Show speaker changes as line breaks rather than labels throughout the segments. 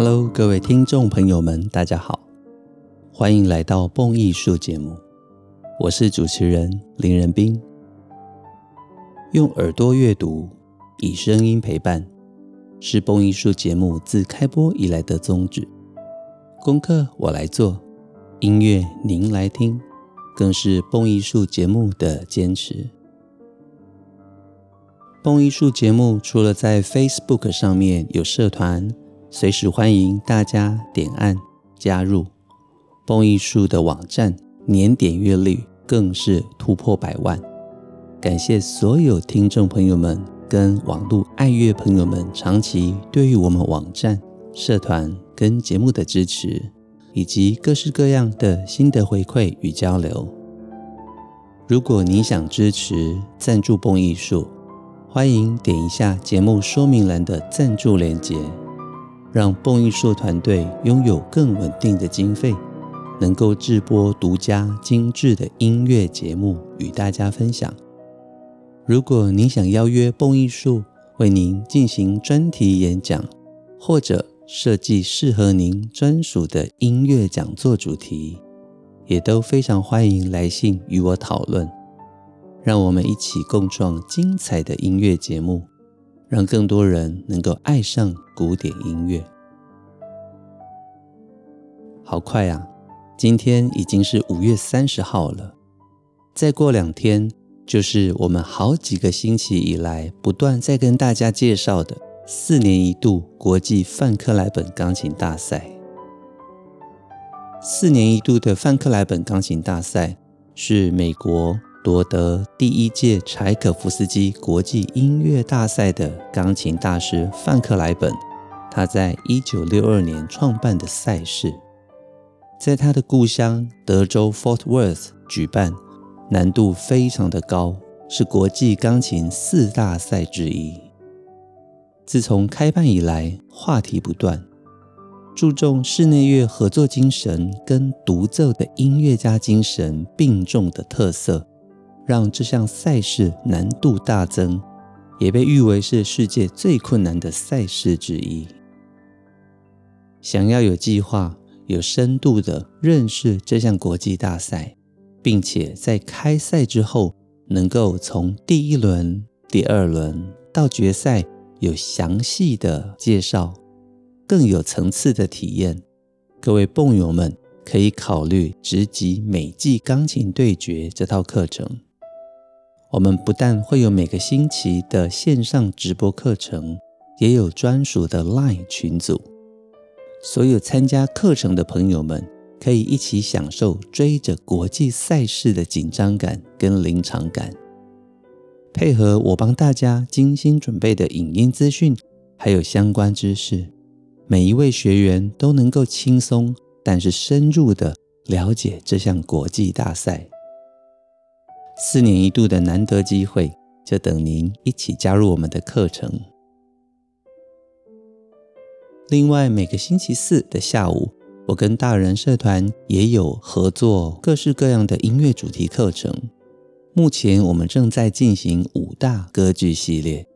Hello，各位听众朋友们，大家好，欢迎来到蹦艺术节目。我是主持人林仁斌。用耳朵阅读，以声音陪伴，是蹦艺术节目自开播以来的宗旨。功课我来做，音乐您来听，更是蹦艺术节目的坚持。蹦艺术节目除了在 Facebook 上面有社团。随时欢迎大家点按加入。蹦艺术的网站年点阅率更是突破百万，感谢所有听众朋友们跟网络爱乐朋友们长期对于我们网站、社团跟节目的支持，以及各式各样的心得回馈与交流。如果你想支持赞助蹦艺术，欢迎点一下节目说明栏的赞助链接。让蹦艺术团队拥有更稳定的经费，能够制播独家精致的音乐节目与大家分享。如果您想邀约蹦艺术为您进行专题演讲，或者设计适合您专属的音乐讲座主题，也都非常欢迎来信与我讨论。让我们一起共创精彩的音乐节目。让更多人能够爱上古典音乐。好快啊！今天已经是五月三十号了，再过两天就是我们好几个星期以来不断在跟大家介绍的四年一度国际范克莱本钢琴大赛。四年一度的范克莱本钢琴大赛是美国。夺得第一届柴可夫斯基国际音乐大赛的钢琴大师范克莱本，他在一九六二年创办的赛事，在他的故乡德州 Fort Worth 举办，难度非常的高，是国际钢琴四大赛之一。自从开办以来，话题不断，注重室内乐合作精神跟独奏的音乐家精神并重的特色。让这项赛事难度大增，也被誉为是世界最困难的赛事之一。想要有计划、有深度的认识这项国际大赛，并且在开赛之后能够从第一轮、第二轮到决赛有详细的介绍，更有层次的体验，各位蹦友们可以考虑直击美技钢琴对决这套课程。我们不但会有每个星期的线上直播课程，也有专属的 LINE 群组。所有参加课程的朋友们可以一起享受追着国际赛事的紧张感跟临场感，配合我帮大家精心准备的影音资讯，还有相关知识，每一位学员都能够轻松但是深入的了解这项国际大赛。四年一度的难得机会，就等您一起加入我们的课程。另外，每个星期四的下午，我跟大人社团也有合作各式各样的音乐主题课程。目前我们正在进行五大歌剧系列。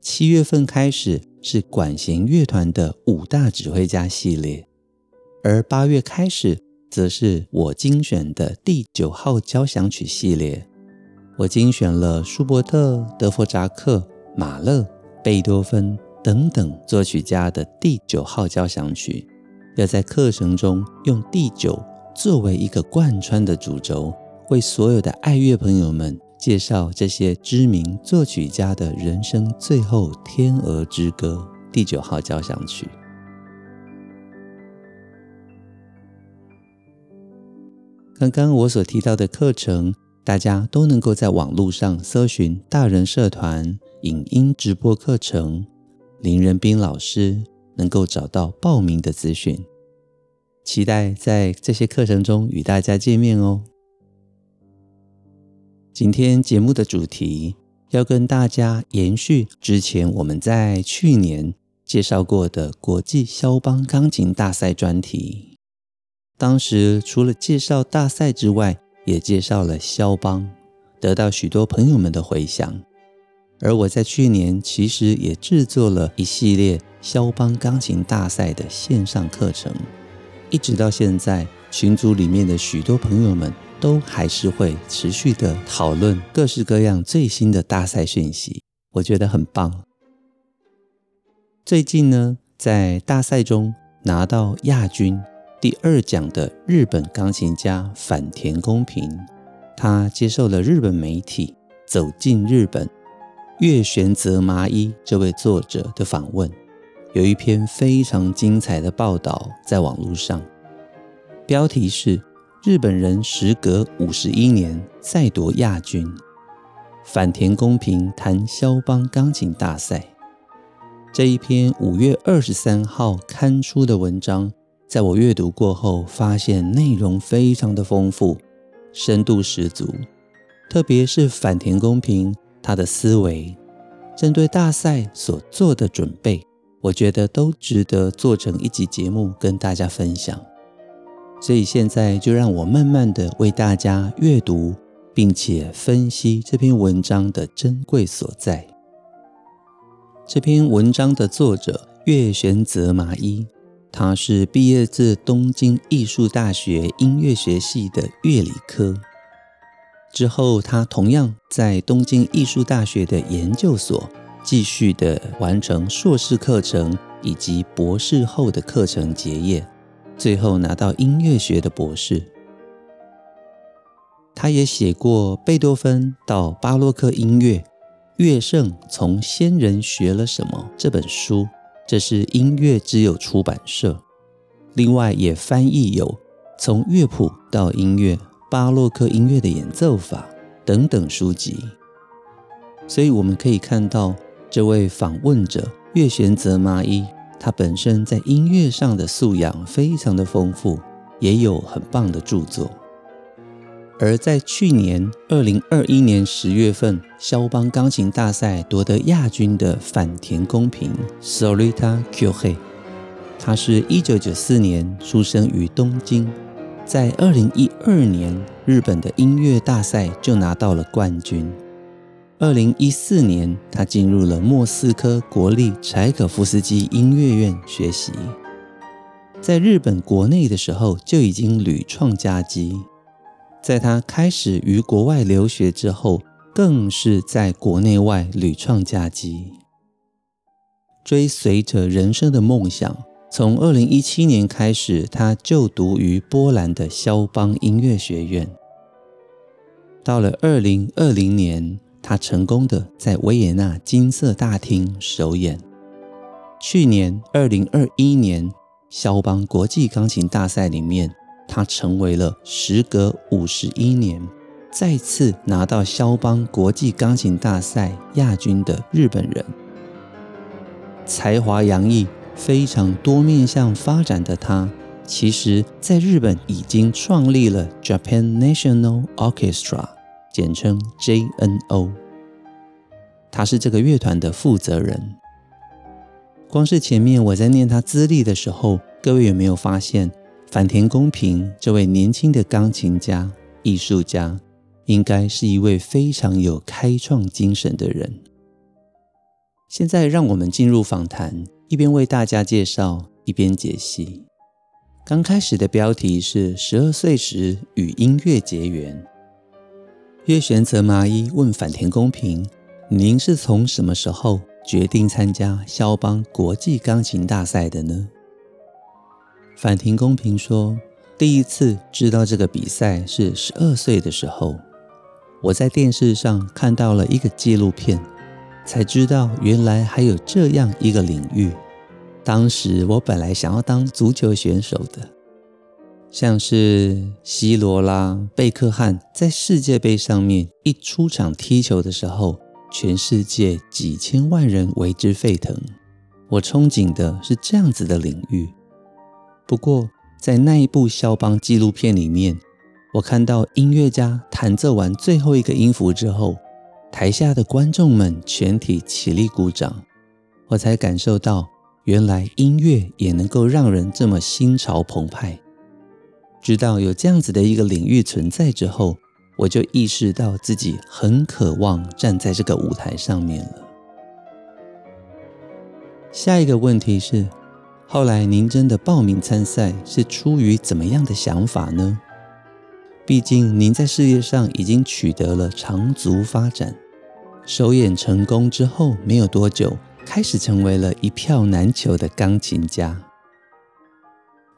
七月份开始是管弦乐团的五大指挥家系列，而八月开始。则是我精选的第九号交响曲系列，我精选了舒伯特、德弗札克、马勒、贝多芬等等作曲家的第九号交响曲，要在课程中用第九作为一个贯穿的主轴，为所有的爱乐朋友们介绍这些知名作曲家的人生最后天鹅之歌第九号交响曲。刚刚我所提到的课程，大家都能够在网络上搜寻“大人社团影音直播课程”，林仁斌老师能够找到报名的资讯。期待在这些课程中与大家见面哦。今天节目的主题要跟大家延续之前我们在去年介绍过的国际肖邦钢琴大赛专题。当时除了介绍大赛之外，也介绍了肖邦，得到许多朋友们的回响。而我在去年其实也制作了一系列肖邦钢琴大赛的线上课程，一直到现在，群组里面的许多朋友们都还是会持续的讨论各式各样最新的大赛讯息，我觉得很棒。最近呢，在大赛中拿到亚军第二讲的日本钢琴家坂田恭平，他接受了日本媒体走进日本。月玄泽麻衣这位作者的访问，有一篇非常精彩的报道在网络上，标题是“日本人时隔五十一年再夺亚军”，坂田公平谈肖邦钢琴大赛。这一篇五月二十三号刊出的文章，在我阅读过后，发现内容非常的丰富，深度十足，特别是坂田公平。他的思维，针对大赛所做的准备，我觉得都值得做成一集节目跟大家分享。所以现在就让我慢慢的为大家阅读，并且分析这篇文章的珍贵所在。这篇文章的作者月玄泽麻衣，他是毕业自东京艺术大学音乐学系的乐理科。之后，他同样在东京艺术大学的研究所继续的完成硕士课程以及博士后的课程结业，最后拿到音乐学的博士。他也写过《贝多芬到巴洛克音乐：乐圣从先人学了什么》这本书，这是音乐之友出版社。另外，也翻译有《从乐谱到音乐》。巴洛克音乐的演奏法等等书籍，所以我们可以看到，这位访问者月玄泽麻衣，他本身在音乐上的素养非常的丰富，也有很棒的著作。而在去年二零二一年十月份，肖邦钢琴大赛夺得亚军的反田公平 （Sorita Kyohei），他是一九九四年出生于东京。在二零一二年，日本的音乐大赛就拿到了冠军。二零一四年，他进入了莫斯科国立柴可夫斯基音乐院学习。在日本国内的时候，就已经屡创佳绩。在他开始于国外留学之后，更是在国内外屡创佳绩。追随着人生的梦想。从二零一七年开始，他就读于波兰的肖邦音乐学院。到了二零二零年，他成功的在维也纳金色大厅首演。去年二零二一年，肖邦国际钢琴大赛里面，他成为了时隔五十一年再次拿到肖邦国际钢琴大赛亚军的日本人，才华洋溢。非常多面向发展的他，其实在日本已经创立了 Japan National Orchestra，简称 JNO。他是这个乐团的负责人。光是前面我在念他资历的时候，各位有没有发现，坂田公平这位年轻的钢琴家、艺术家，应该是一位非常有开创精神的人。现在让我们进入访谈。一边为大家介绍，一边解析。刚开始的标题是“十二岁时与音乐结缘”。月玄泽麻衣问坂田公平：“您是从什么时候决定参加肖邦国际钢琴大赛的呢？”坂田恭平说：“第一次知道这个比赛是十二岁的时候，我在电视上看到了一个纪录片。”才知道原来还有这样一个领域。当时我本来想要当足球选手的，像是 C 罗啦、贝克汉，在世界杯上面一出场踢球的时候，全世界几千万人为之沸腾。我憧憬的是这样子的领域。不过在那一部肖邦纪录片里面，我看到音乐家弹奏完最后一个音符之后。台下的观众们全体起立鼓掌，我才感受到原来音乐也能够让人这么心潮澎湃。知道有这样子的一个领域存在之后，我就意识到自己很渴望站在这个舞台上面了。下一个问题是，后来您真的报名参赛是出于怎么样的想法呢？毕竟您在事业上已经取得了长足发展，首演成功之后没有多久，开始成为了一票难求的钢琴家。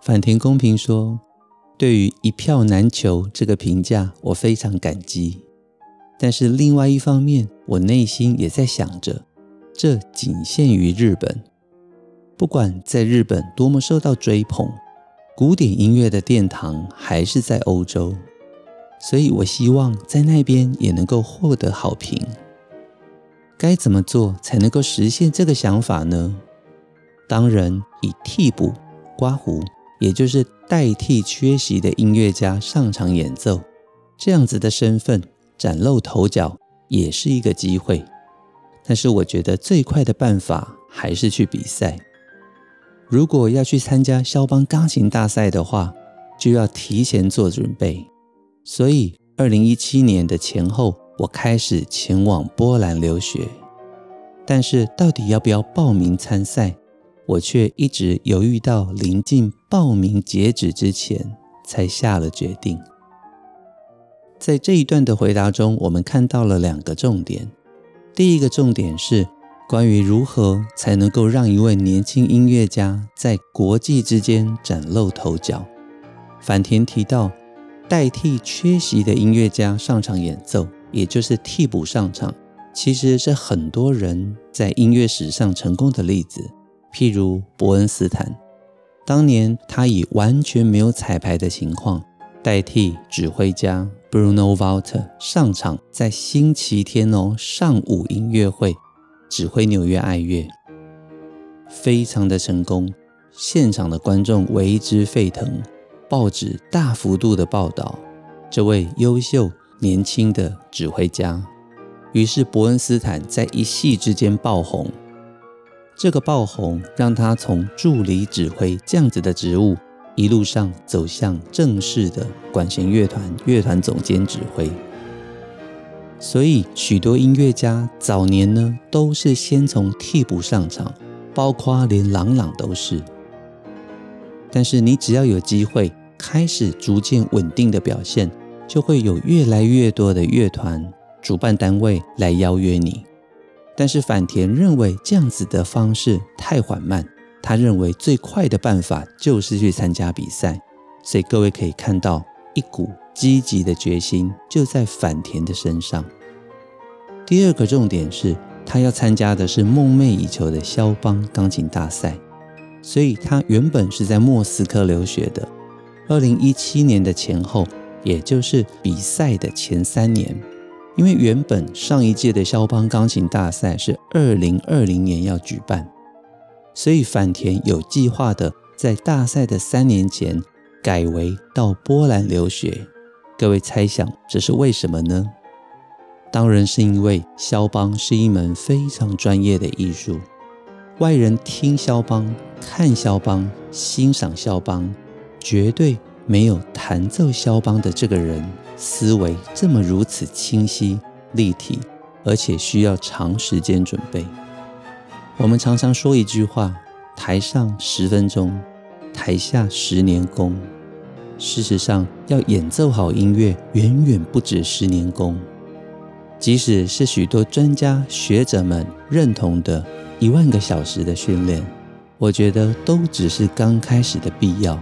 坂田公平说：“对于一票难求这个评价，我非常感激。但是另外一方面，我内心也在想着，这仅限于日本。不管在日本多么受到追捧，古典音乐的殿堂还是在欧洲。”所以，我希望在那边也能够获得好评。该怎么做才能够实现这个想法呢？当然，以替补、刮胡，也就是代替缺席的音乐家上场演奏，这样子的身份崭露头角，也是一个机会。但是，我觉得最快的办法还是去比赛。如果要去参加肖邦钢琴大赛的话，就要提前做准备。所以，二零一七年的前后，我开始前往波兰留学。但是，到底要不要报名参赛，我却一直犹豫到临近报名截止之前才下了决定。在这一段的回答中，我们看到了两个重点。第一个重点是关于如何才能够让一位年轻音乐家在国际之间崭露头角。坂田提到，代替缺席的音乐家上场演奏，也就是替补上场，其实是很多人在音乐史上成功的例子。譬如伯恩斯坦，当年他以完全没有彩排的情况，代替指挥家 Bruno Walter 上场，在星期天哦上午音乐会指挥纽约爱乐，非常的成功，现场的观众为之沸腾。报纸大幅度的报道这位优秀年轻的指挥家，于是伯恩斯坦在一夕之间爆红。这个爆红让他从助理指挥这样子的职务，一路上走向正式的管弦乐团乐团总监指挥。所以许多音乐家早年呢，都是先从替补上场，包括连郎朗都是。但是你只要有机会开始逐渐稳定的表现，就会有越来越多的乐团、主办单位来邀约你。但是坂田认为这样子的方式太缓慢，他认为最快的办法就是去参加比赛。所以各位可以看到一股积极的决心就在反田的身上。第二个重点是他要参加的是梦寐以求的肖邦钢琴大赛。所以他原本是在莫斯科留学的。二零一七年的前后，也就是比赛的前三年，因为原本上一届的肖邦钢琴大赛是二零二零年要举办，所以反田有计划的在大赛的三年前改为到波兰留学。各位猜想这是为什么呢？当然是因为肖邦是一门非常专业的艺术。外人听肖邦、看肖邦、欣赏肖邦，绝对没有弹奏肖邦的这个人思维这么如此清晰、立体，而且需要长时间准备。我们常常说一句话：“台上十分钟，台下十年功。”事实上，要演奏好音乐，远远不止十年功。即使是许多专家学者们认同的。一万个小时的训练，我觉得都只是刚开始的必要。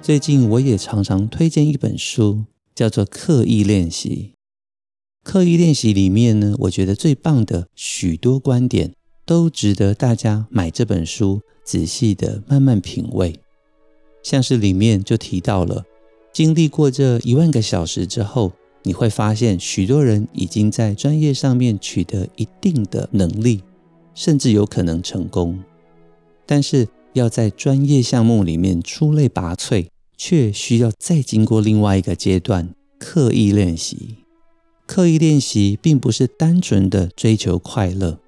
最近我也常常推荐一本书，叫做《刻意练习》。刻意练习里面呢，我觉得最棒的许多观点都值得大家买这本书，仔细的慢慢品味。像是里面就提到了，经历过这一万个小时之后，你会发现许多人已经在专业上面取得一定的能力。甚至有可能成功，但是要在专业项目里面出类拔萃，却需要再经过另外一个阶段——刻意练习。刻意练习并不是单纯的追求快乐，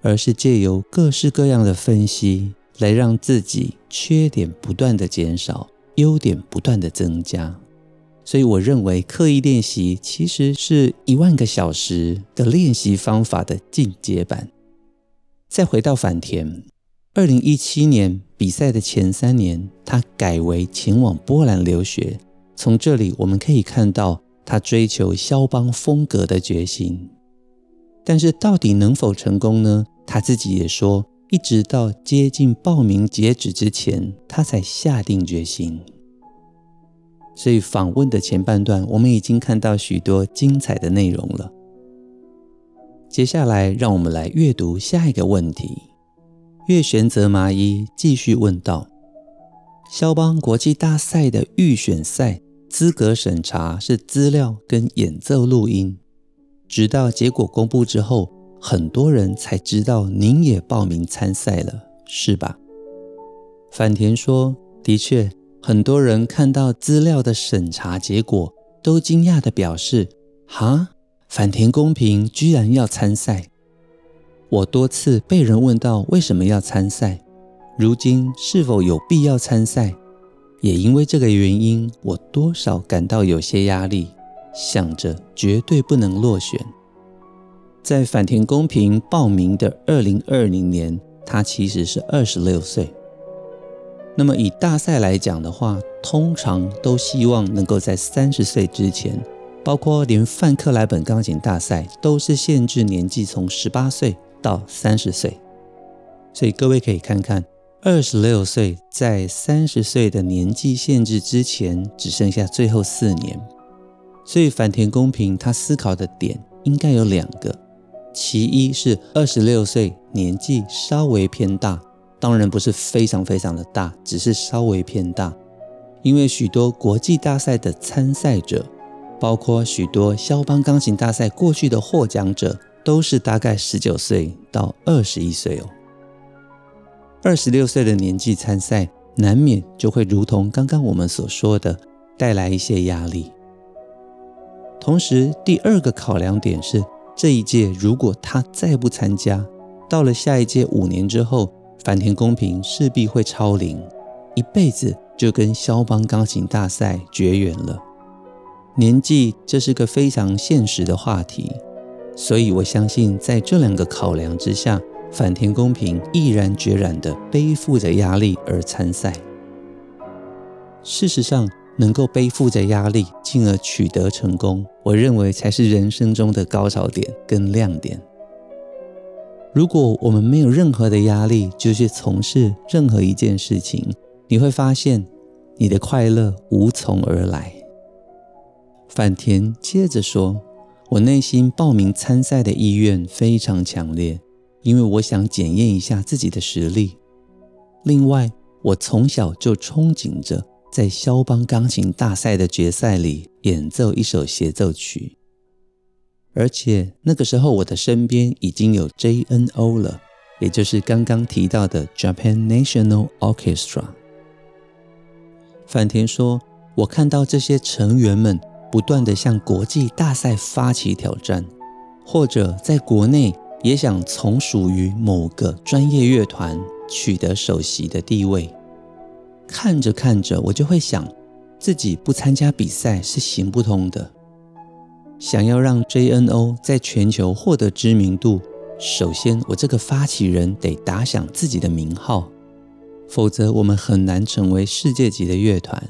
而是借由各式各样的分析，来让自己缺点不断的减少，优点不断的增加。所以我认为刻意练习其实是一万个小时的练习方法的进阶版。再回到反田，二零一七年比赛的前三年，他改为前往波兰留学。从这里我们可以看到他追求肖邦风格的决心。但是到底能否成功呢？他自己也说，一直到接近报名截止之前，他才下定决心。所以访问的前半段，我们已经看到许多精彩的内容了。接下来，让我们来阅读下一个问题。月玄泽麻衣继续问道：肖邦国际大赛的预选赛资格审查是资料跟演奏录音，直到结果公布之后，很多人才知道您也报名参赛了，是吧？反田说：的确。很多人看到资料的审查结果，都惊讶地表示：“哈，反田公平居然要参赛！”我多次被人问到为什么要参赛，如今是否有必要参赛，也因为这个原因，我多少感到有些压力，想着绝对不能落选。在反田公平报名的二零二零年，他其实是二十六岁。那么以大赛来讲的话，通常都希望能够在三十岁之前，包括连范克莱本钢琴大赛都是限制年纪从十八岁到三十岁。所以各位可以看看，二十六岁在三十岁的年纪限制之前，只剩下最后四年。所以反田公平他思考的点应该有两个，其一是二十六岁年纪稍微偏大。当然不是非常非常的大，只是稍微偏大。因为许多国际大赛的参赛者，包括许多肖邦钢琴大赛过去的获奖者，都是大概十九岁到二十一岁哦。二十六岁的年纪参赛，难免就会如同刚刚我们所说的，带来一些压力。同时，第二个考量点是，这一届如果他再不参加，到了下一届五年之后。反田公平势必会超龄，一辈子就跟肖邦钢琴大赛绝缘了。年纪这是个非常现实的话题，所以我相信在这两个考量之下，反田公平毅然决然地背负着压力而参赛。事实上，能够背负着压力进而取得成功，我认为才是人生中的高潮点跟亮点。如果我们没有任何的压力，就去从事任何一件事情，你会发现你的快乐无从而来。反田接着说：“我内心报名参赛的意愿非常强烈，因为我想检验一下自己的实力。另外，我从小就憧憬着在肖邦钢琴大赛的决赛里演奏一首协奏曲。”而且那个时候，我的身边已经有 JNO 了，也就是刚刚提到的 Japan National Orchestra。范田说：“我看到这些成员们不断地向国际大赛发起挑战，或者在国内也想从属于某个专业乐团，取得首席的地位。看着看着，我就会想，自己不参加比赛是行不通的。”想要让 JNO 在全球获得知名度，首先我这个发起人得打响自己的名号，否则我们很难成为世界级的乐团。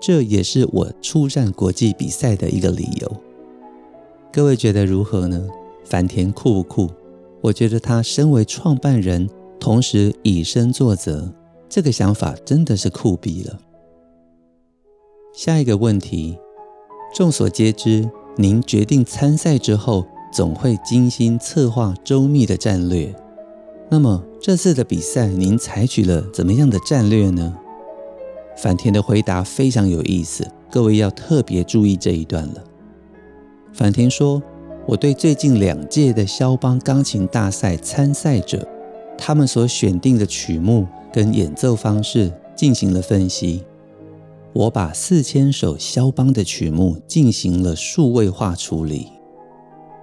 这也是我出战国际比赛的一个理由。各位觉得如何呢？坂田酷不酷？我觉得他身为创办人，同时以身作则，这个想法真的是酷毙了。下一个问题，众所皆知。您决定参赛之后，总会精心策划周密的战略。那么这次的比赛，您采取了怎么样的战略呢？反田的回答非常有意思，各位要特别注意这一段了。反田说：“我对最近两届的肖邦钢琴大赛参赛者，他们所选定的曲目跟演奏方式进行了分析。”我把四千首肖邦的曲目进行了数位化处理。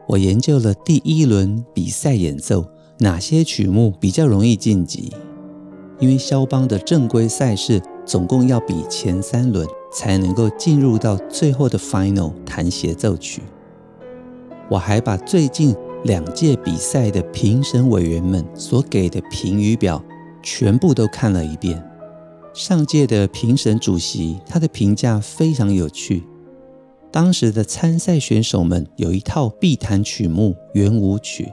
我研究了第一轮比赛演奏哪些曲目比较容易晋级，因为肖邦的正规赛事总共要比前三轮，才能够进入到最后的 final 弹协奏曲。我还把最近两届比赛的评审委员们所给的评语表全部都看了一遍。上届的评审主席他的评价非常有趣。当时的参赛选手们有一套必弹曲目圆舞曲，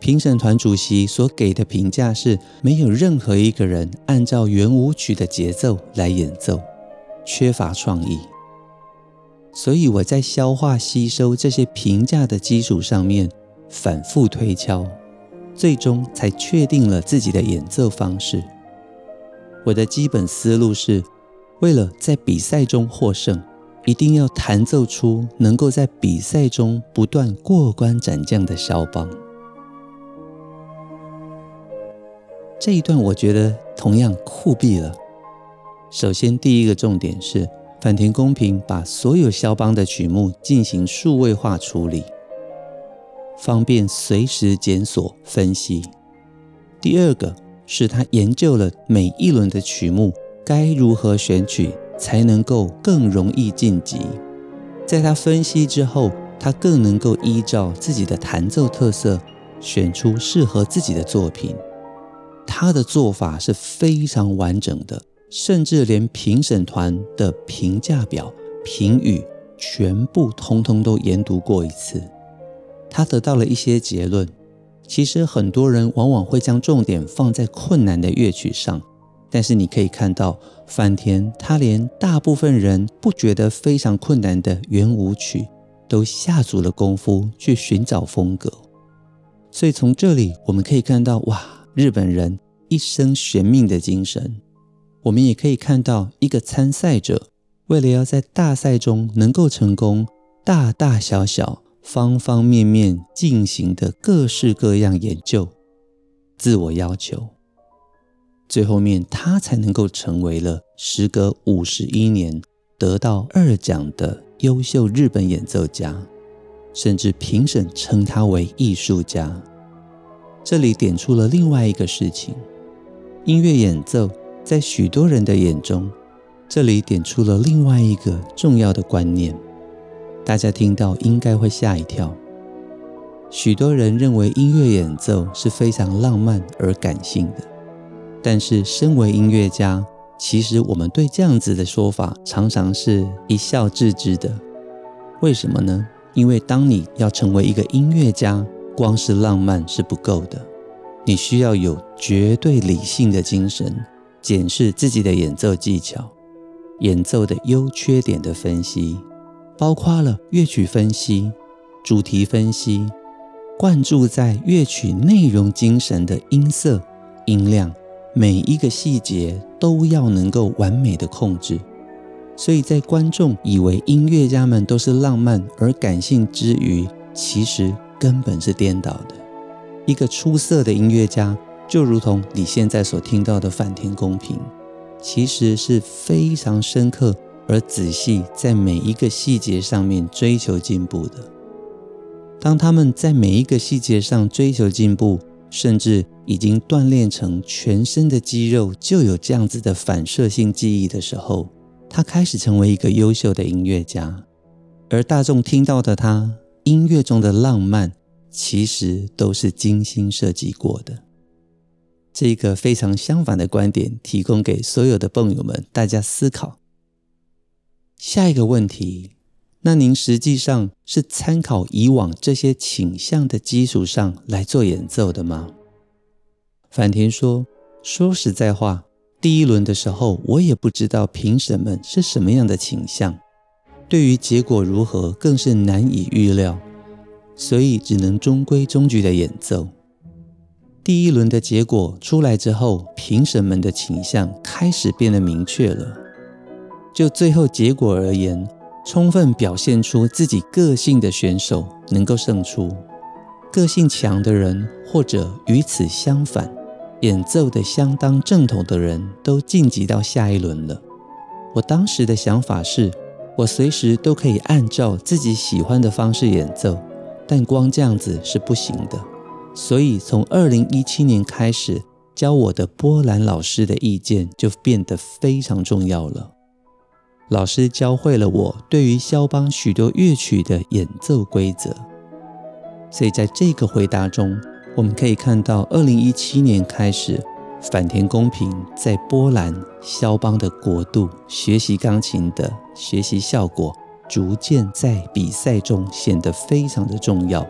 评审团主席所给的评价是没有任何一个人按照圆舞曲的节奏来演奏，缺乏创意。所以我在消化吸收这些评价的基础上面反复推敲，最终才确定了自己的演奏方式。我的基本思路是，为了在比赛中获胜。一定要弹奏出能够在比赛中不断过关斩将的肖邦。这一段我觉得同样酷毙了。首先，第一个重点是坂田公平把所有肖邦的曲目进行数位化处理，方便随时检索分析。第二个是他研究了每一轮的曲目该如何选取。才能够更容易晋级。在他分析之后，他更能够依照自己的弹奏特色，选出适合自己的作品。他的做法是非常完整的，甚至连评审团的评价表、评语全部通通都研读过一次。他得到了一些结论。其实很多人往往会将重点放在困难的乐曲上。但是你可以看到，坂田他连大部分人不觉得非常困难的圆舞曲，都下足了功夫去寻找风格。所以从这里我们可以看到，哇，日本人一生悬命的精神。我们也可以看到，一个参赛者为了要在大赛中能够成功，大大小小、方方面面进行的各式各样研究、自我要求。最后面，他才能够成为了时隔五十一年得到二奖的优秀日本演奏家，甚至评审称他为艺术家。这里点出了另外一个事情：音乐演奏在许多人的眼中，这里点出了另外一个重要的观念。大家听到应该会吓一跳。许多人认为音乐演奏是非常浪漫而感性的。但是，身为音乐家，其实我们对这样子的说法常常是一笑置之的。为什么呢？因为当你要成为一个音乐家，光是浪漫是不够的，你需要有绝对理性的精神，检视自己的演奏技巧、演奏的优缺点的分析，包括了乐曲分析、主题分析，灌注在乐曲内容精神的音色、音量。每一个细节都要能够完美的控制，所以在观众以为音乐家们都是浪漫而感性之余，其实根本是颠倒的。一个出色的音乐家，就如同你现在所听到的坂田公平，其实是非常深刻而仔细，在每一个细节上面追求进步的。当他们在每一个细节上追求进步，甚至已经锻炼成全身的肌肉就有这样子的反射性记忆的时候，他开始成为一个优秀的音乐家。而大众听到的他音乐中的浪漫，其实都是精心设计过的。这个非常相反的观点，提供给所有的朋友们大家思考。下一个问题。那您实际上是参考以往这些倾向的基础上来做演奏的吗？坂田说：“说实在话，第一轮的时候我也不知道评审们是什么样的倾向，对于结果如何更是难以预料，所以只能中规中矩的演奏。第一轮的结果出来之后，评审们的倾向开始变得明确了。就最后结果而言。”充分表现出自己个性的选手能够胜出，个性强的人或者与此相反，演奏的相当正统的人都晋级到下一轮了。我当时的想法是，我随时都可以按照自己喜欢的方式演奏，但光这样子是不行的。所以从二零一七年开始，教我的波兰老师的意见就变得非常重要了。老师教会了我对于肖邦许多乐曲的演奏规则。所以在这个回答中，我们可以看到，二零一七年开始，反田公平在波兰肖邦的国度学习钢琴的学习效果，逐渐在比赛中显得非常的重要。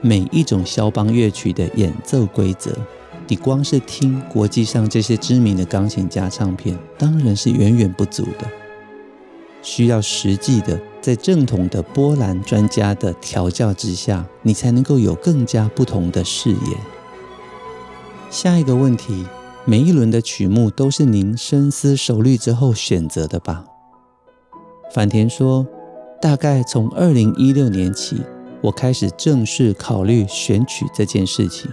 每一种肖邦乐曲的演奏规则，你光是听国际上这些知名的钢琴家唱片，当然是远远不足的。需要实际的，在正统的波兰专家的调教之下，你才能够有更加不同的视野。下一个问题，每一轮的曲目都是您深思熟虑之后选择的吧？坂田说，大概从二零一六年起，我开始正式考虑选曲这件事情。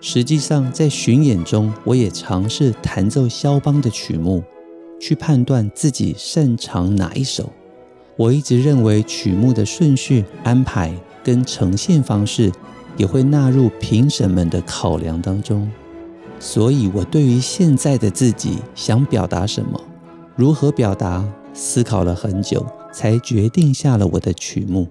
实际上，在巡演中，我也尝试弹奏肖邦的曲目。去判断自己擅长哪一首。我一直认为曲目的顺序安排跟呈现方式也会纳入评审们的考量当中。所以，我对于现在的自己想表达什么，如何表达，思考了很久，才决定下了我的曲目。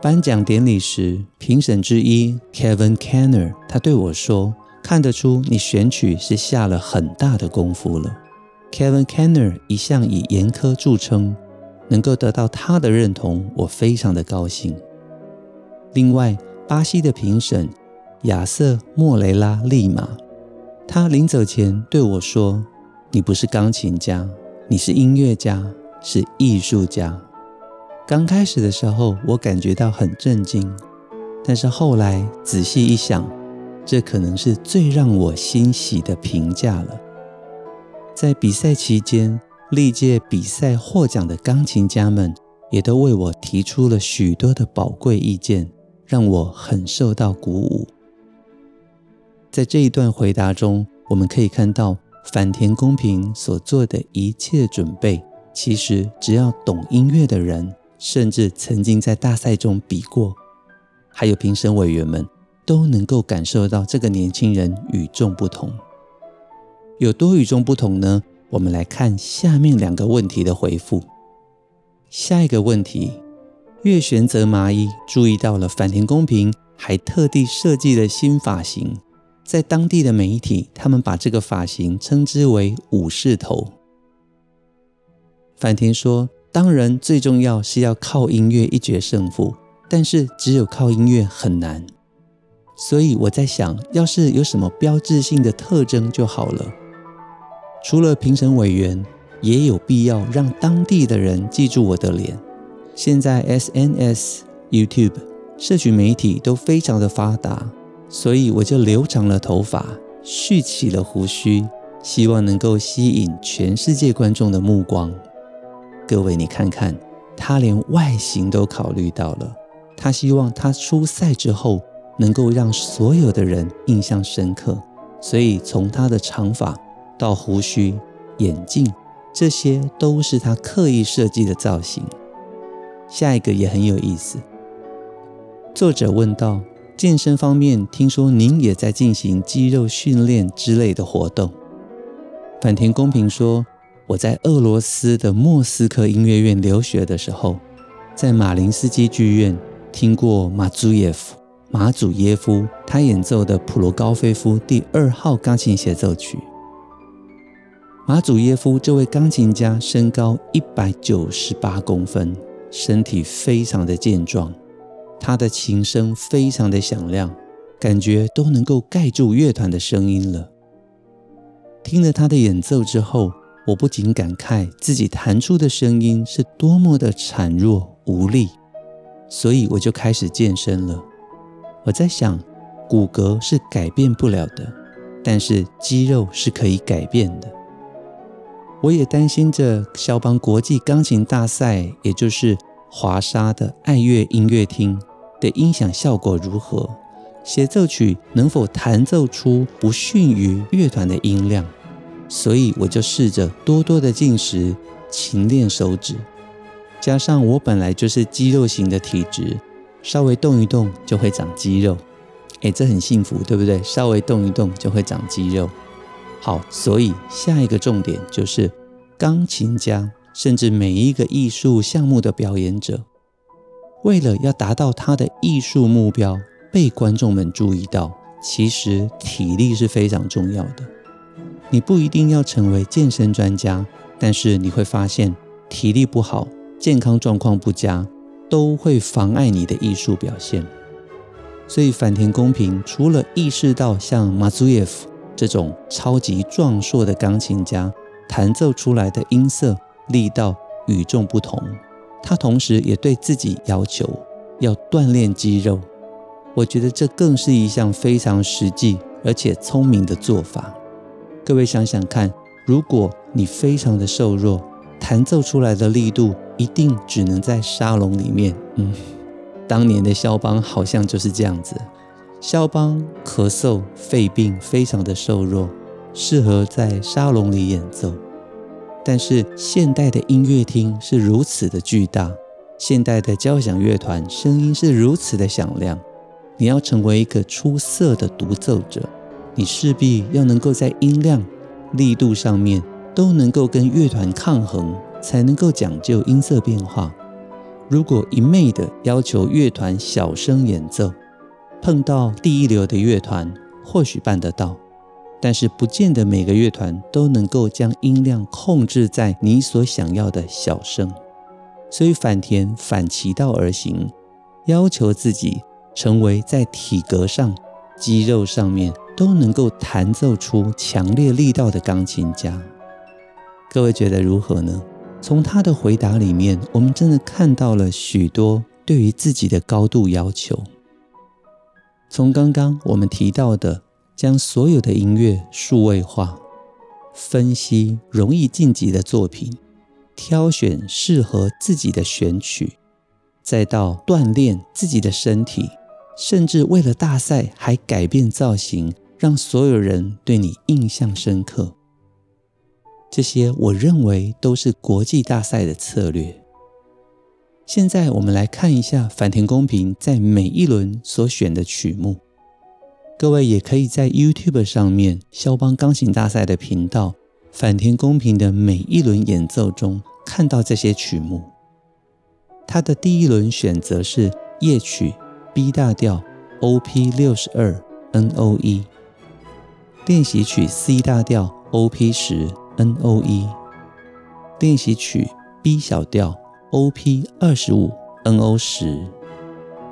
颁奖典礼时，评审之一 Kevin Kenner 他对我说：“看得出你选曲是下了很大的功夫了。” Kevin Kenner 一向以严苛著称，能够得到他的认同，我非常的高兴。另外，巴西的评审亚瑟莫雷拉利马，他临走前对我说：“你不是钢琴家，你是音乐家，是艺术家。”刚开始的时候，我感觉到很震惊，但是后来仔细一想，这可能是最让我欣喜的评价了。在比赛期间，历届比赛获奖的钢琴家们也都为我提出了许多的宝贵意见，让我很受到鼓舞。在这一段回答中，我们可以看到坂田公平所做的一切准备，其实只要懂音乐的人，甚至曾经在大赛中比过，还有评审委员们，都能够感受到这个年轻人与众不同。有多与众不同呢？我们来看下面两个问题的回复。下一个问题，月玄泽麻衣注意到了坂田公平还特地设计了新发型，在当地的媒体，他们把这个发型称之为“武士头”。反田说：“当然，最重要是要靠音乐一决胜负，但是只有靠音乐很难。所以我在想，要是有什么标志性的特征就好了。”除了评审委员，也有必要让当地的人记住我的脸。现在 SNS、YouTube、社群媒体都非常的发达，所以我就留长了头发，蓄起了胡须，希望能够吸引全世界观众的目光。各位，你看看，他连外形都考虑到了。他希望他出赛之后能够让所有的人印象深刻，所以从他的长发。到胡须、眼镜，这些都是他刻意设计的造型。下一个也很有意思。作者问道：健身方面，听说您也在进行肌肉训练之类的活动。坂田公平说：我在俄罗斯的莫斯科音乐院留学的时候，在马林斯基剧院听过马祖耶夫马祖耶夫他演奏的普罗高菲夫第二号钢琴协奏曲。马祖耶夫这位钢琴家身高一百九十八公分，身体非常的健壮，他的琴声非常的响亮，感觉都能够盖住乐团的声音了。听了他的演奏之后，我不禁感慨自己弹出的声音是多么的孱弱无力，所以我就开始健身了。我在想，骨骼是改变不了的，但是肌肉是可以改变的。我也担心着肖邦国际钢琴大赛，也就是华沙的爱乐音乐厅的音响效果如何，协奏曲能否弹奏出不逊于乐团的音量。所以我就试着多多的进食，勤练手指，加上我本来就是肌肉型的体质，稍微动一动就会长肌肉。诶，这很幸福，对不对？稍微动一动就会长肌肉。好，所以下一个重点就是钢琴家，甚至每一个艺术项目的表演者，为了要达到他的艺术目标，被观众们注意到，其实体力是非常重要的。你不一定要成为健身专家，但是你会发现，体力不好、健康状况不佳，都会妨碍你的艺术表现。所以，反田公平除了意识到像马祖耶夫这种超级壮硕的钢琴家弹奏出来的音色力道与众不同，他同时也对自己要求要锻炼肌肉。我觉得这更是一项非常实际而且聪明的做法。各位想想看，如果你非常的瘦弱，弹奏出来的力度一定只能在沙龙里面。嗯，当年的肖邦好像就是这样子。肖邦咳嗽、肺病，非常的瘦弱，适合在沙龙里演奏。但是现代的音乐厅是如此的巨大，现代的交响乐团声音是如此的响亮，你要成为一个出色的独奏者。你势必要能够在音量、力度上面都能够跟乐团抗衡，才能够讲究音色变化。如果一昧的要求乐团小声演奏，碰到第一流的乐团或许办得到，但是不见得每个乐团都能够将音量控制在你所想要的小声。所以反田反其道而行，要求自己成为在体格上、肌肉上面。都能够弹奏出强烈力道的钢琴家，各位觉得如何呢？从他的回答里面，我们真的看到了许多对于自己的高度要求。从刚刚我们提到的，将所有的音乐数位化，分析容易晋级的作品，挑选适合自己的选曲，再到锻炼自己的身体，甚至为了大赛还改变造型。让所有人对你印象深刻，这些我认为都是国际大赛的策略。现在我们来看一下反田公平在每一轮所选的曲目。各位也可以在 YouTube 上面肖邦钢琴大赛的频道反田公平的每一轮演奏中看到这些曲目。他的第一轮选择是夜曲 B 大调 OP 六十二 NO1。练习曲 C 大调 OP 十 NO1，练习曲 B 小调 OP 二十五 NO 十，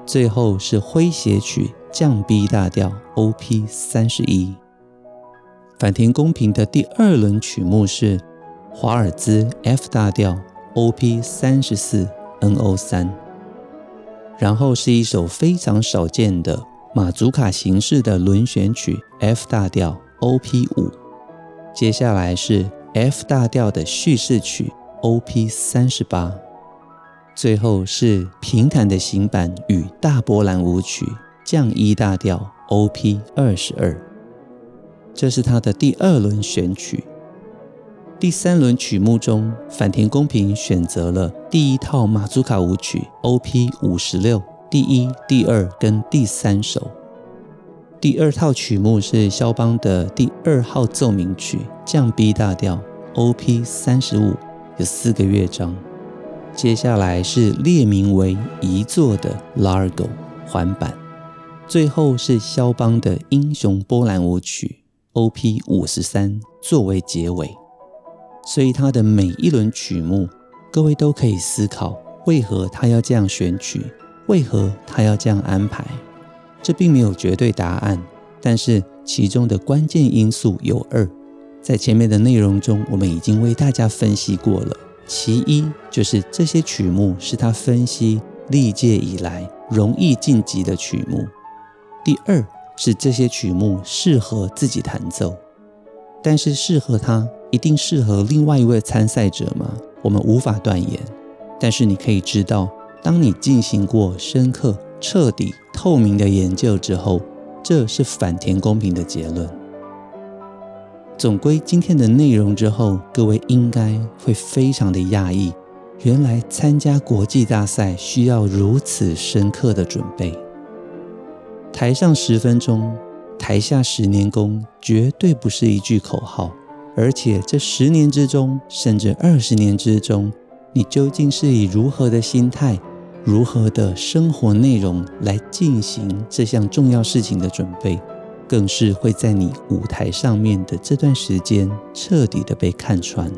最后是诙谐曲降 B 大调 OP 三十一。坂田公平的第二轮曲目是华尔兹 F 大调 OP 三十四 NO 三，然后是一首非常少见的马祖卡形式的轮旋曲 F 大调。OP 五，接下来是 F 大调的叙事曲 OP 三十八，最后是平坦的行板与大波兰舞曲降 E 大调 OP 二十二。这是他的第二轮选曲。第三轮曲目中，坂田公平选择了第一套马祖卡舞曲 OP 五十六，第一、第二跟第三首。第二套曲目是肖邦的第二号奏鸣曲，降 B 大调，OP 三十五，有四个乐章。接下来是列名为遗作的 Largo 环板，最后是肖邦的英雄波兰舞曲，OP 五十三，作为结尾。所以他的每一轮曲目，各位都可以思考，为何他要这样选曲，为何他要这样安排。这并没有绝对答案，但是其中的关键因素有二，在前面的内容中我们已经为大家分析过了。其一就是这些曲目是他分析历届以来容易晋级的曲目；第二是这些曲目适合自己弹奏，但是适合他一定适合另外一位参赛者吗？我们无法断言。但是你可以知道，当你进行过深刻。彻底透明的研究之后，这是反田公平的结论。总归今天的内容之后，各位应该会非常的讶异，原来参加国际大赛需要如此深刻的准备。台上十分钟，台下十年功，绝对不是一句口号，而且这十年之中，甚至二十年之中，你究竟是以如何的心态、如何的生活内容来进行这项重要事情的准备，更是会在你舞台上面的这段时间彻底的被看穿。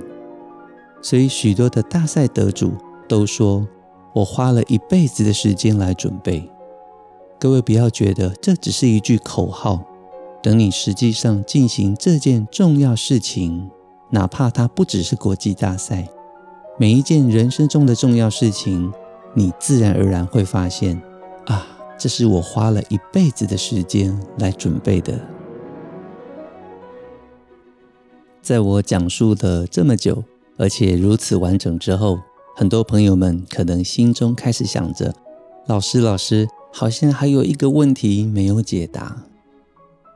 所以，许多的大赛得主都说：“我花了一辈子的时间来准备。”各位不要觉得这只是一句口号。等你实际上进行这件重要事情，哪怕它不只是国际大赛，每一件人生中的重要事情，你自然而然会发现，啊，这是我花了一辈子的时间来准备的。在我讲述了这么久，而且如此完整之后，很多朋友们可能心中开始想着：老师，老师，好像还有一个问题没有解答。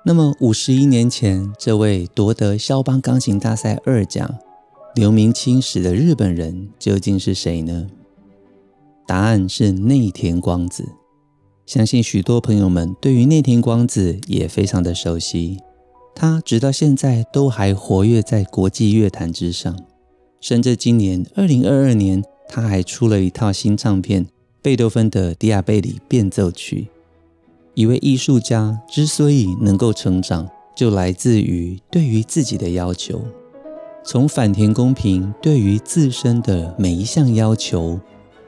那么五十一年前，这位夺得肖邦钢琴大赛二奖、留名青史的日本人究竟是谁呢？答案是内田光子。相信许多朋友们对于内田光子也非常的熟悉，他直到现在都还活跃在国际乐坛之上，甚至今年二零二二年，他还出了一套新唱片——贝多芬的《迪亚贝里变奏曲》。一位艺术家之所以能够成长，就来自于对于自己的要求。从反田公平对于自身的每一项要求，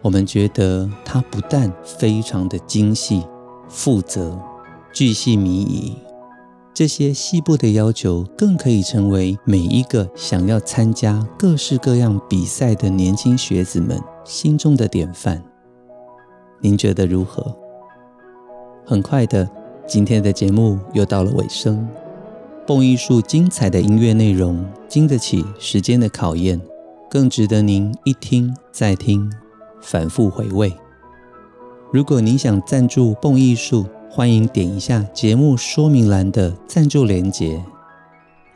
我们觉得他不但非常的精细、负责、巨细靡遗，这些细部的要求更可以成为每一个想要参加各式各样比赛的年轻学子们心中的典范。您觉得如何？很快的，今天的节目又到了尾声。蹦艺术精彩的音乐内容，经得起时间的考验，更值得您一听再听，反复回味。如果您想赞助蹦艺术，欢迎点一下节目说明栏的赞助连结，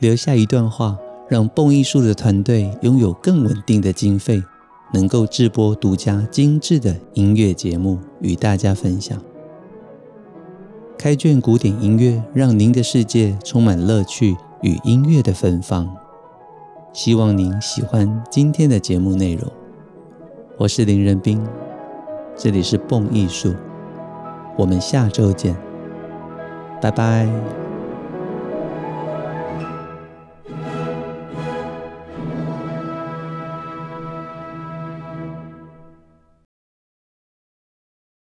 留下一段话，让蹦艺术的团队拥有更稳定的经费，能够制播独家精致的音乐节目与大家分享。开卷古典音乐，让您的世界充满乐趣与音乐的芬芳。希望您喜欢今天的节目内容。我是林仁斌，这里是蹦艺术，我们下周见，拜拜。